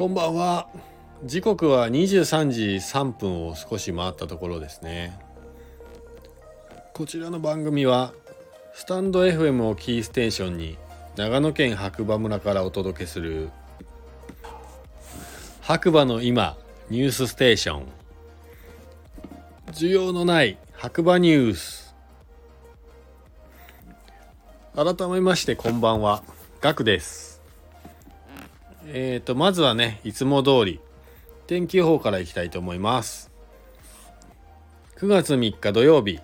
こんばんは。時刻は23時3分を少し回ったところですね。こちらの番組はスタンド FM をキーステーションに長野県白馬村からお届けする白馬の今ニュースステーション。需要のない白馬ニュース。改めましてこんばんは。ガクです。えーとまずはねいつも通り天気予報からいきたいと思います。9月3日土曜日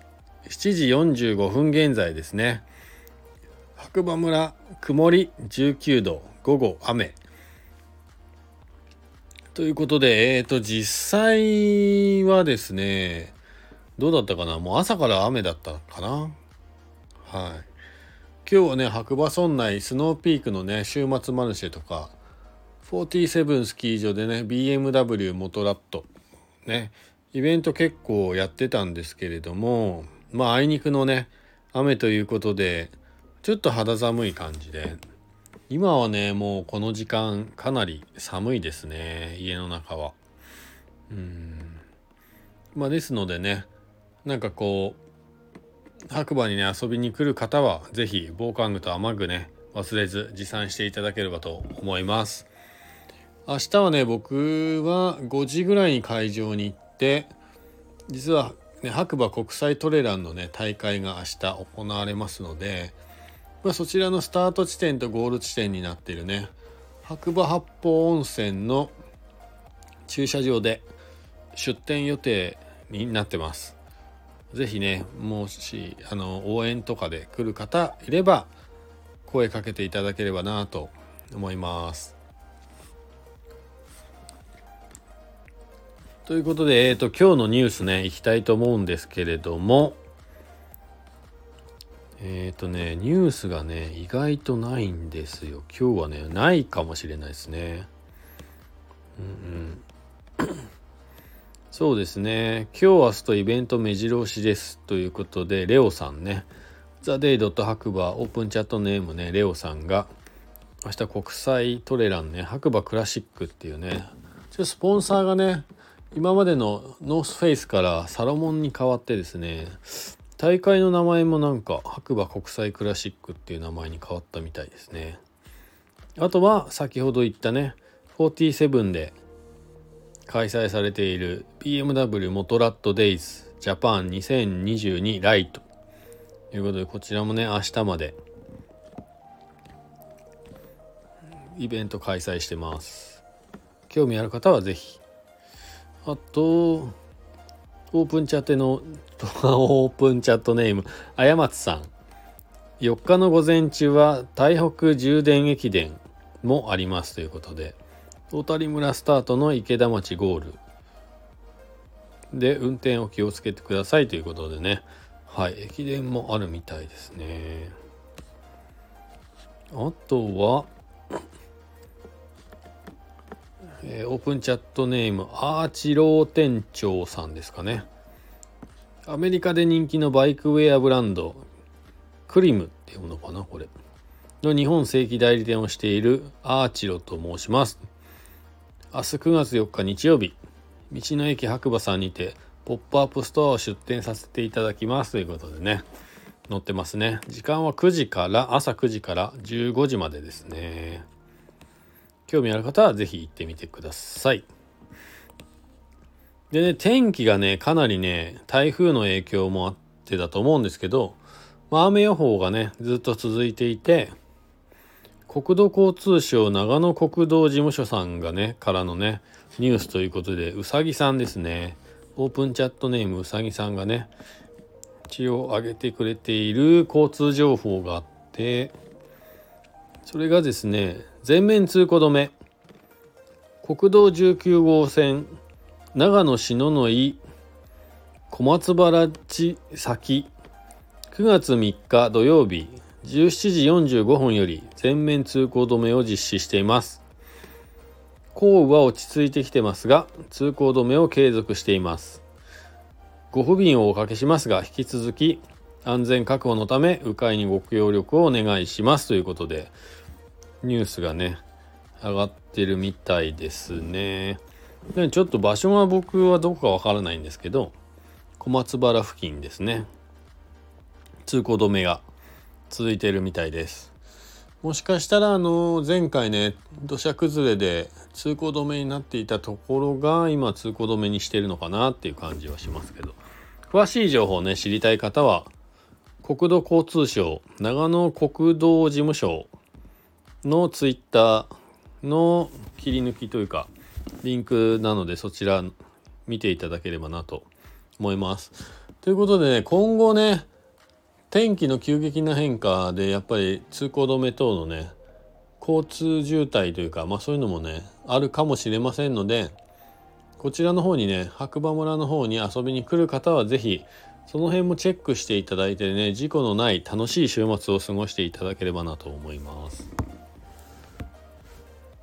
7時45分現在ですね。白馬村曇り19度午後雨。ということでえっ、ー、と実際はですねどうだったかな？もう朝から雨だったかな？はい。今日はね白馬村内スノーピークのね週末マルシェとか47スキー場でね BMW モトラットねイベント結構やってたんですけれどもまああいにくのね雨ということでちょっと肌寒い感じで今はねもうこの時間かなり寒いですね家の中は。うん。まあですのでねなんかこう白馬にね遊びに来る方は是非防寒具と雨具ね忘れず持参していただければと思います。明日はね僕は5時ぐらいに会場に行って実は、ね、白馬国際トレランのね大会が明日行われますので、まあ、そちらのスタート地点とゴール地点になっているね白馬八方温泉の駐車場で出店予定になってます。是非ねもしあの応援とかで来る方いれば声かけていただければなと思います。ということで、えーと、今日のニュースね、いきたいと思うんですけれども、えっ、ー、とね、ニュースがね、意外とないんですよ。今日はね、ないかもしれないですね。うんうん。そうですね、今日明日とイベント目白押しですということで、レオさんね、ザ・デイ・ドット白馬オープンチャットネームね、レオさんが、明日国際トレランね、白馬クラシックっていうね、ちょスポンサーがね、今までのノースフェイスからサロモンに変わってですね大会の名前もなんか白馬国際クラシックっていう名前に変わったみたいですね。あとは先ほど言ったね47で開催されている BMW モトラットデイズジャパン2022ライト。ということでこちらもね明日までイベント開催してます。興味ある方は是非あと、オープンチャットの、オープンチャットネーム、あやまつさん。4日の午前中は台北充電駅伝もありますということで、大谷村スタートの池田町ゴールで運転を気をつけてくださいということでね、はい、駅伝もあるみたいですね。あとは、えー、オープンチャットネームアーチロー店長さんですかね。アメリカで人気のバイクウェアブランド KLIM っていうのかなこれ。の日本正規代理店をしているアーチロと申します。明日9月4日日曜日道の駅白馬さんにてポップアップストアを出店させていただきます。ということでね。載ってますね。時間は9時から朝9時から15時までですね。興味ある方は是非行ってみてください。でね、天気がね、かなりね、台風の影響もあってだと思うんですけど、まあ、雨予報がね、ずっと続いていて、国土交通省長野国道事務所さんがね、からのね、ニュースということで、うさぎさんですね。オープンチャットネームうさぎさんがね、一応上げてくれている交通情報があって、それがですね、全面通行止め。国道19号線長野篠ノ井小松原地先。9月3日土曜日17時45分より全面通行止めを実施しています。降雨は落ち着いてきてますが通行止めを継続しています。ご不便をおかけしますが引き続き安全確保のため迂回にご協力をお願いしますということでニュースがね上がってるみたいですね。でちょっと場所が僕はどこかわからないんですけど小松原付近ですね。通行止めが続いてるみたいです。もしかしたらあの前回ね土砂崩れで通行止めになっていたところが今通行止めにしてるのかなっていう感じはしますけど。詳しい情報をね知りたい方は国土交通省長野国道事務所のツイッターの切り抜きというかリンクなのでそちら見ていただければなと思います。ということでね今後ね天気の急激な変化でやっぱり通行止め等のね交通渋滞というかまあそういうのもねあるかもしれませんのでこちらの方にね白馬村の方に遊びに来る方は是非その辺もチェックしていただいてね事故のない楽しい週末を過ごしていただければなと思います。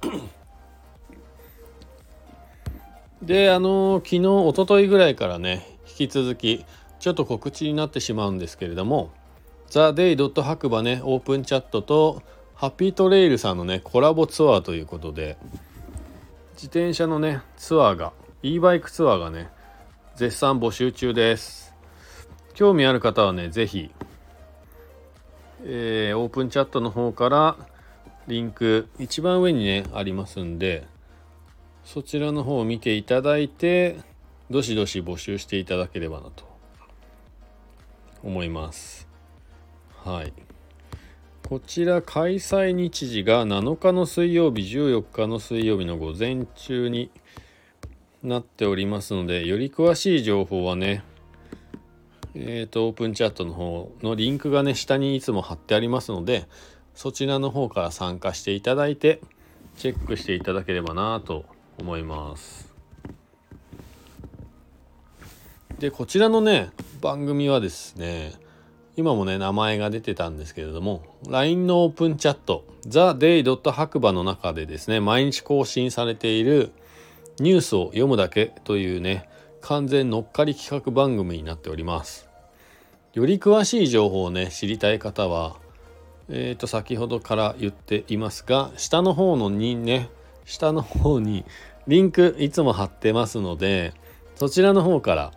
であの昨日おとといぐらいからね引き続きちょっと告知になってしまうんですけれども「ザ・デイ・ドット白馬ねオープンチャットとハッピートレイルさんのねコラボツアーということで自転車のねツアーが e バイクツアーがね絶賛募集中です。興味ある方はね是非えー、オープンチャットの方からリンク一番上にねありますんでそちらの方を見ていただいてどしどし募集していただければなと思います。はい。こちら開催日時が7日の水曜日14日の水曜日の午前中になっておりますのでより詳しい情報はねえっ、ー、とオープンチャットの方のリンクがね下にいつも貼ってありますのでそちらの方から参加していただいてチェックしていただければなと思いますでこちらのね番組はですね今もね名前が出てたんですけれども LINE のオープンチャット TheDay. 白馬の中でですね毎日更新されているニュースを読むだけというね完全乗っかり企画番組になっておりますより詳しい情報をね知りたい方はえっ、ー、と先ほどから言っていますが下の方のにね下の方にリンクいつも貼ってますのでそちらの方から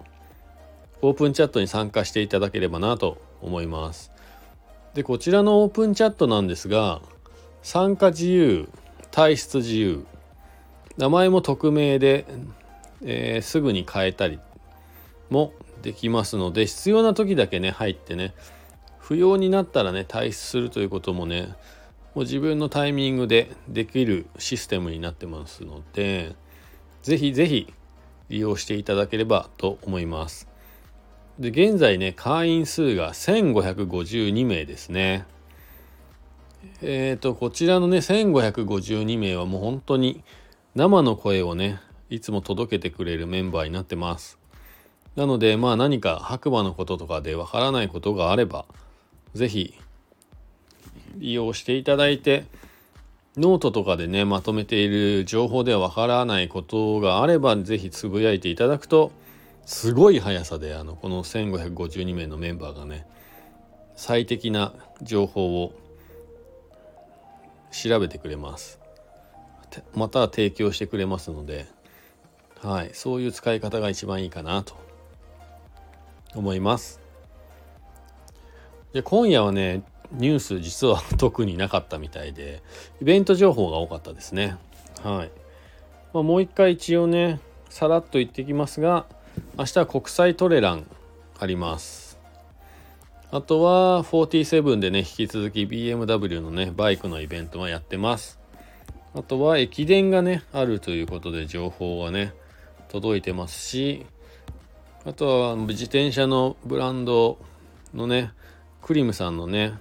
オープンチャットに参加していただければなと思います。でこちらのオープンチャットなんですが参加自由退出自由名前も匿名で、えー、すぐに変えたりもできますので必要な時だけね入ってね不要になったらね退出するということもねもう自分のタイミングでできるシステムになってますので是非是非利用していただければと思います。で現在ね会員数が1552名ですね。えっ、ー、とこちらのね1552名はもう本当に生の声をねいつも届けてくれるメンバーになってます。なのでまあ何か白馬のこととかでわからないことがあれば是非利用していただいてノートとかでねまとめている情報ではわからないことがあれば是非つぶやいていただくとすごい速さであのこの1552名のメンバーがね最適な情報を調べてくれます。また提供してくれますのではいそういう使い方が一番いいかなと思います。で今夜はねニュース実は 特になかったみたいでイベント情報が多かったですね。はい、まあ、もう一回一応ねさらっと言ってきますが明日は国際トレランあります。あとは47でね引き続き BMW のねバイクのイベントはやってます。あとは駅伝がねあるということで情報がね届いてますしあとは自転車のブランドのね KLIM さんのね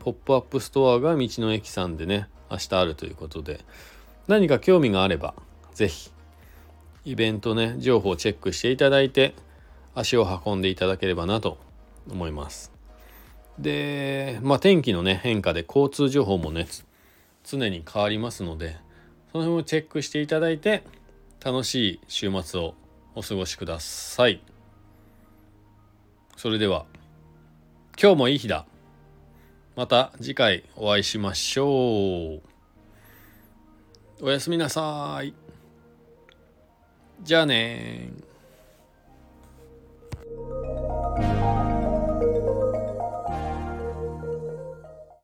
ポップアップストアが道の駅さんでね明日あるということで。何か興味があれば是非イベントね情報をチェックしていただいて足を運んでいただければなと思います。でまあ天気のね変化で交通情報もね常に変わりますのでその辺をチェックしていただいて楽しい週末をお過ごしください。それでは。今日もいい日だ。また次回お会いしましょう。おやすみなさい。じゃあね